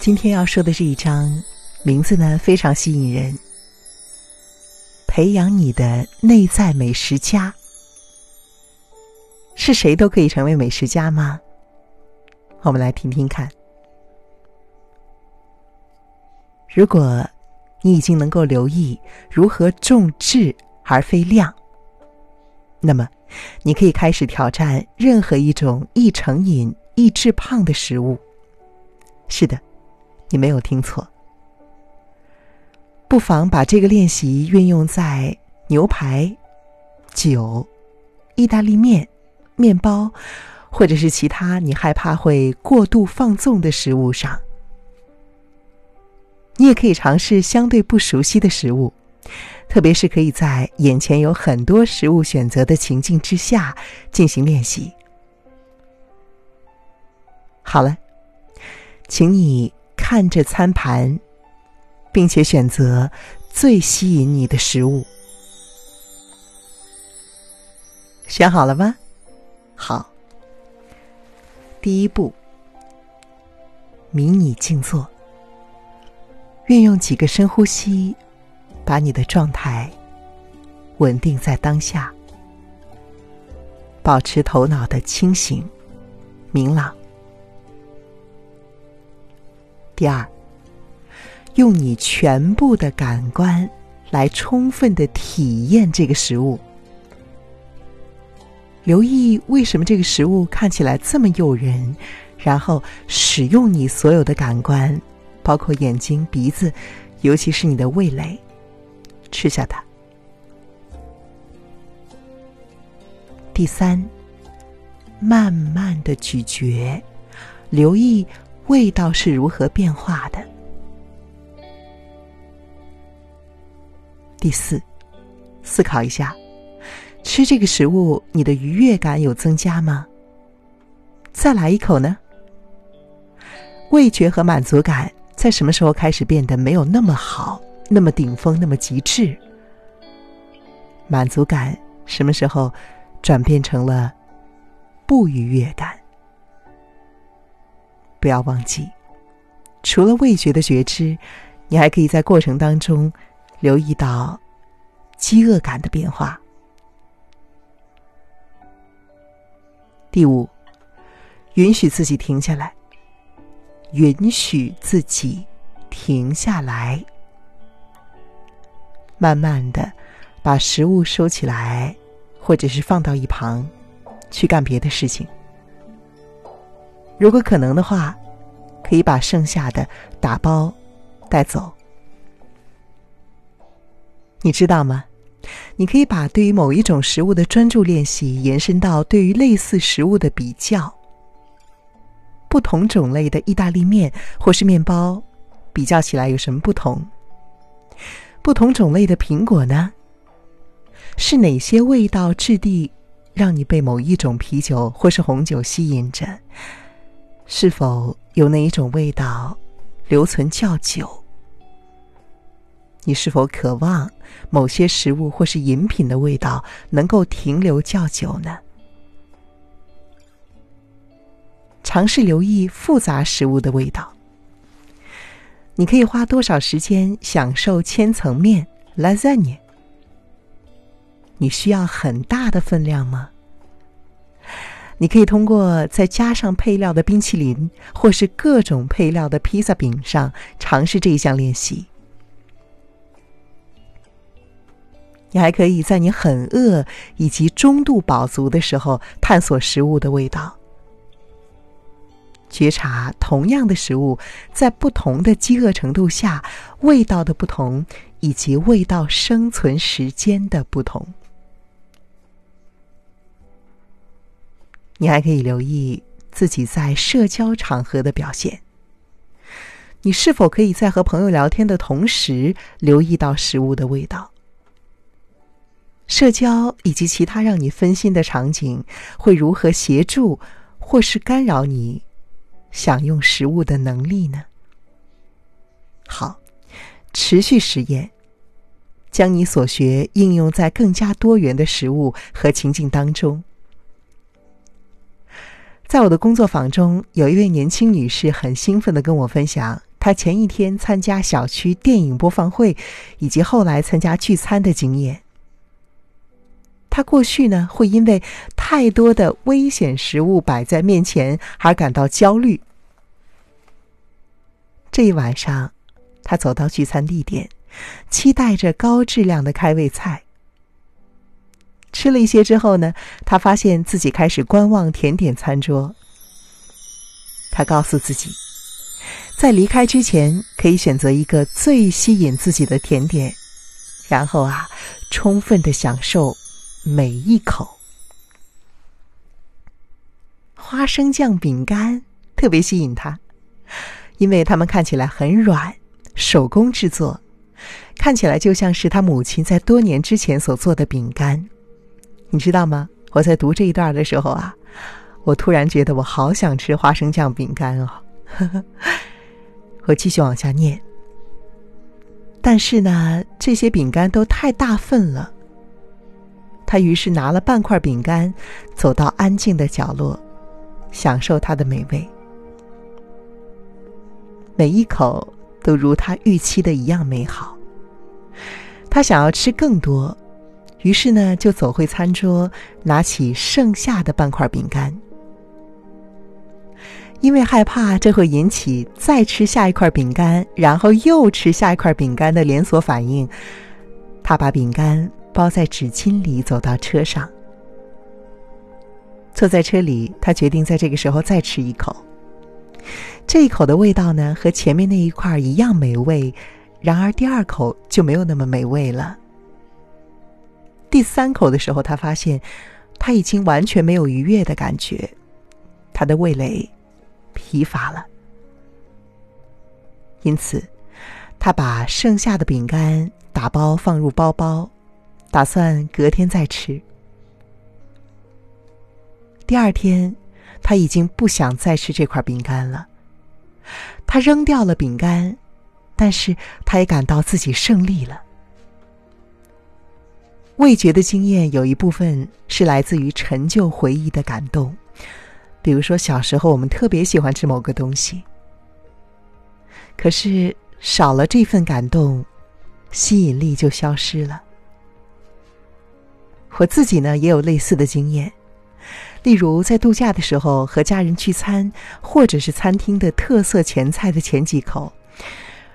今天要说的这一章，名字呢非常吸引人。培养你的内在美食家，是谁都可以成为美食家吗？我们来听听看。如果你已经能够留意如何重质而非量，那么你可以开始挑战任何一种易成瘾、易致胖的食物。是的。你没有听错，不妨把这个练习运用在牛排、酒、意大利面、面包，或者是其他你害怕会过度放纵的食物上。你也可以尝试相对不熟悉的食物，特别是可以在眼前有很多食物选择的情境之下进行练习。好了，请你。看着餐盘，并且选择最吸引你的食物。选好了吗？好。第一步，迷你静坐，运用几个深呼吸，把你的状态稳定在当下，保持头脑的清醒、明朗。第二，用你全部的感官来充分的体验这个食物。留意为什么这个食物看起来这么诱人，然后使用你所有的感官，包括眼睛、鼻子，尤其是你的味蕾，吃下它。第三，慢慢的咀嚼，留意。味道是如何变化的？第四，思考一下，吃这个食物，你的愉悦感有增加吗？再来一口呢？味觉和满足感在什么时候开始变得没有那么好、那么顶峰、那么极致？满足感什么时候转变成了不愉悦感？不要忘记，除了味觉的觉知，你还可以在过程当中留意到饥饿感的变化。第五，允许自己停下来，允许自己停下来，慢慢的把食物收起来，或者是放到一旁，去干别的事情。如果可能的话，可以把剩下的打包带走。你知道吗？你可以把对于某一种食物的专注练习延伸到对于类似食物的比较。不同种类的意大利面或是面包，比较起来有什么不同？不同种类的苹果呢？是哪些味道、质地让你被某一种啤酒或是红酒吸引着？是否有那一种味道留存较久？你是否渴望某些食物或是饮品的味道能够停留较久呢？尝试留意复杂食物的味道。你可以花多少时间享受千层面 （Lasagna）？你需要很大的分量吗？你可以通过再加上配料的冰淇淋，或是各种配料的披萨饼上尝试这一项练习。你还可以在你很饿以及中度饱足的时候探索食物的味道，觉察同样的食物在不同的饥饿程度下味道的不同，以及味道生存时间的不同。你还可以留意自己在社交场合的表现。你是否可以在和朋友聊天的同时留意到食物的味道？社交以及其他让你分心的场景会如何协助或是干扰你享用食物的能力呢？好，持续实验，将你所学应用在更加多元的食物和情境当中。在我的工作坊中，有一位年轻女士很兴奋的跟我分享她前一天参加小区电影播放会，以及后来参加聚餐的经验。他过去呢，会因为太多的危险食物摆在面前而感到焦虑。这一晚上，他走到聚餐地点，期待着高质量的开胃菜。吃了一些之后呢，他发现自己开始观望甜点餐桌。他告诉自己，在离开之前可以选择一个最吸引自己的甜点，然后啊，充分的享受每一口。花生酱饼干特别吸引他，因为它们看起来很软，手工制作，看起来就像是他母亲在多年之前所做的饼干。你知道吗？我在读这一段的时候啊，我突然觉得我好想吃花生酱饼干哦。我继续往下念。但是呢，这些饼干都太大份了。他于是拿了半块饼干，走到安静的角落，享受它的美味。每一口都如他预期的一样美好。他想要吃更多。于是呢，就走回餐桌，拿起剩下的半块饼干。因为害怕这会引起再吃下一块饼干，然后又吃下一块饼干的连锁反应，他把饼干包在纸巾里，走到车上。坐在车里，他决定在这个时候再吃一口。这一口的味道呢，和前面那一块一样美味，然而第二口就没有那么美味了。第三口的时候，他发现他已经完全没有愉悦的感觉，他的味蕾疲乏了。因此，他把剩下的饼干打包放入包包，打算隔天再吃。第二天，他已经不想再吃这块饼干了。他扔掉了饼干，但是他也感到自己胜利了。味觉的经验有一部分是来自于陈旧回忆的感动，比如说小时候我们特别喜欢吃某个东西，可是少了这份感动，吸引力就消失了。我自己呢也有类似的经验，例如在度假的时候和家人聚餐，或者是餐厅的特色前菜的前几口，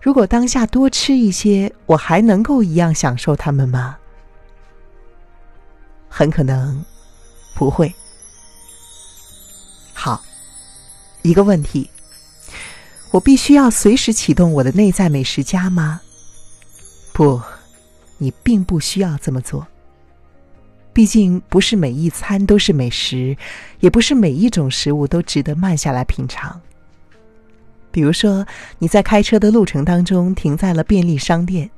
如果当下多吃一些，我还能够一样享受它们吗？很可能不会。好，一个问题：我必须要随时启动我的内在美食家吗？不，你并不需要这么做。毕竟，不是每一餐都是美食，也不是每一种食物都值得慢下来品尝。比如说，你在开车的路程当中停在了便利商店，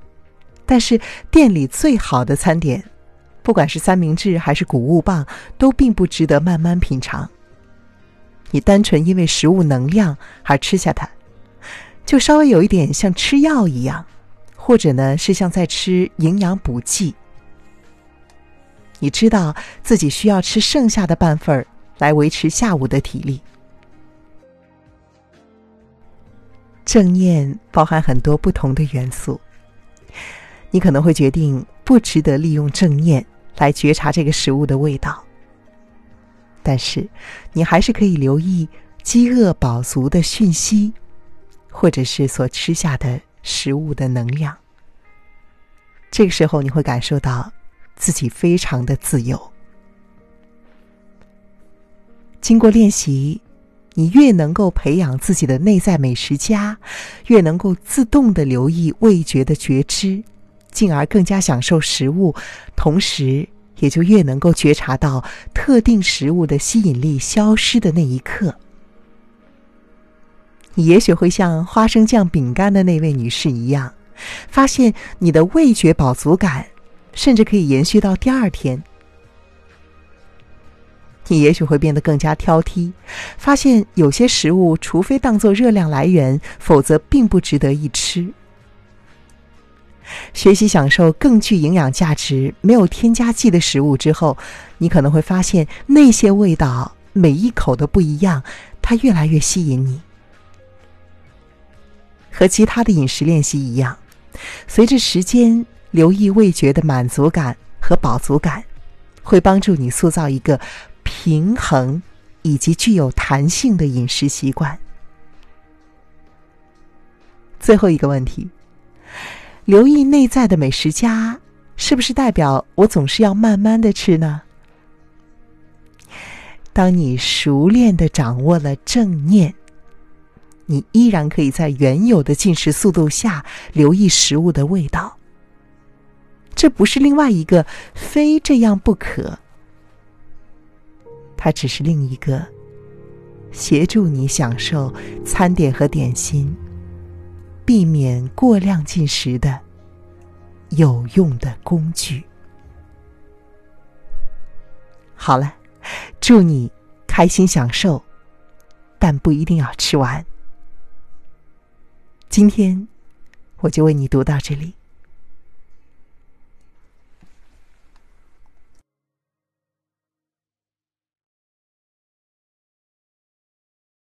但是店里最好的餐点。不管是三明治还是谷物棒，都并不值得慢慢品尝。你单纯因为食物能量而吃下它，就稍微有一点像吃药一样，或者呢是像在吃营养补剂。你知道自己需要吃剩下的半份儿来维持下午的体力。正念包含很多不同的元素，你可能会决定。不值得利用正念来觉察这个食物的味道，但是你还是可以留意饥饿饱足的讯息，或者是所吃下的食物的能量。这个时候你会感受到自己非常的自由。经过练习，你越能够培养自己的内在美食家，越能够自动的留意味觉的觉知。进而更加享受食物，同时也就越能够觉察到特定食物的吸引力消失的那一刻。你也许会像花生酱饼干的那位女士一样，发现你的味觉饱足感甚至可以延续到第二天。你也许会变得更加挑剔，发现有些食物除非当做热量来源，否则并不值得一吃。学习享受更具营养价值、没有添加剂的食物之后，你可能会发现那些味道每一口都不一样，它越来越吸引你。和其他的饮食练习一样，随着时间，留意味觉的满足感和饱足感，会帮助你塑造一个平衡以及具有弹性的饮食习惯。最后一个问题，留意内在的美食家，是不是代表我总是要慢慢的吃呢？当你熟练的掌握了正念，你依然可以在原有的进食速度下留意食物的味道。这不是另外一个非这样不可，它只是另一个协助你享受餐点和点心。避免过量进食的有用的工具。好了，祝你开心享受，但不一定要吃完。今天我就为你读到这里。